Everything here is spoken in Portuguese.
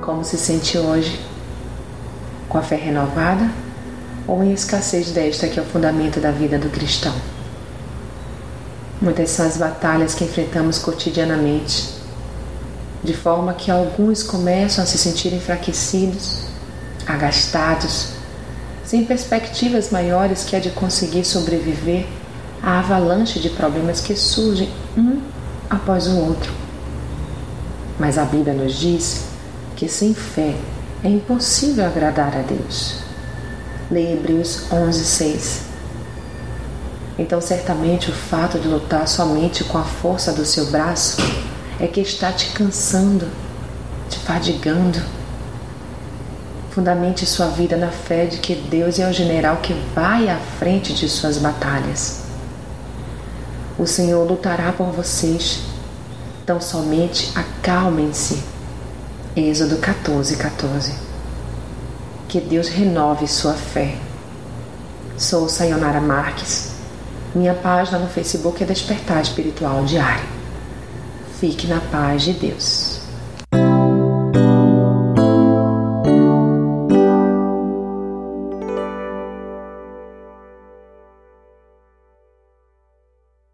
Como se sente hoje? Com a fé renovada ou em escassez desta que é o fundamento da vida do cristão? Muitas são as batalhas que enfrentamos cotidianamente, de forma que alguns começam a se sentir enfraquecidos, agastados, sem perspectivas maiores que a de conseguir sobreviver à avalanche de problemas que surgem um após o outro. Mas a Bíblia nos diz que sem fé é impossível agradar a Deus. Leia Hebreus 11, 6. Então, certamente, o fato de lutar somente com a força do seu braço é que está te cansando, te fadigando. Fundamente sua vida na fé de que Deus é o general que vai à frente de suas batalhas. O Senhor lutará por vocês. Então somente acalmem-se Êxodo 14, 14. Que Deus renove sua fé. Sou Sayonara Marques. Minha página no Facebook é Despertar Espiritual Diário. Fique na paz de Deus.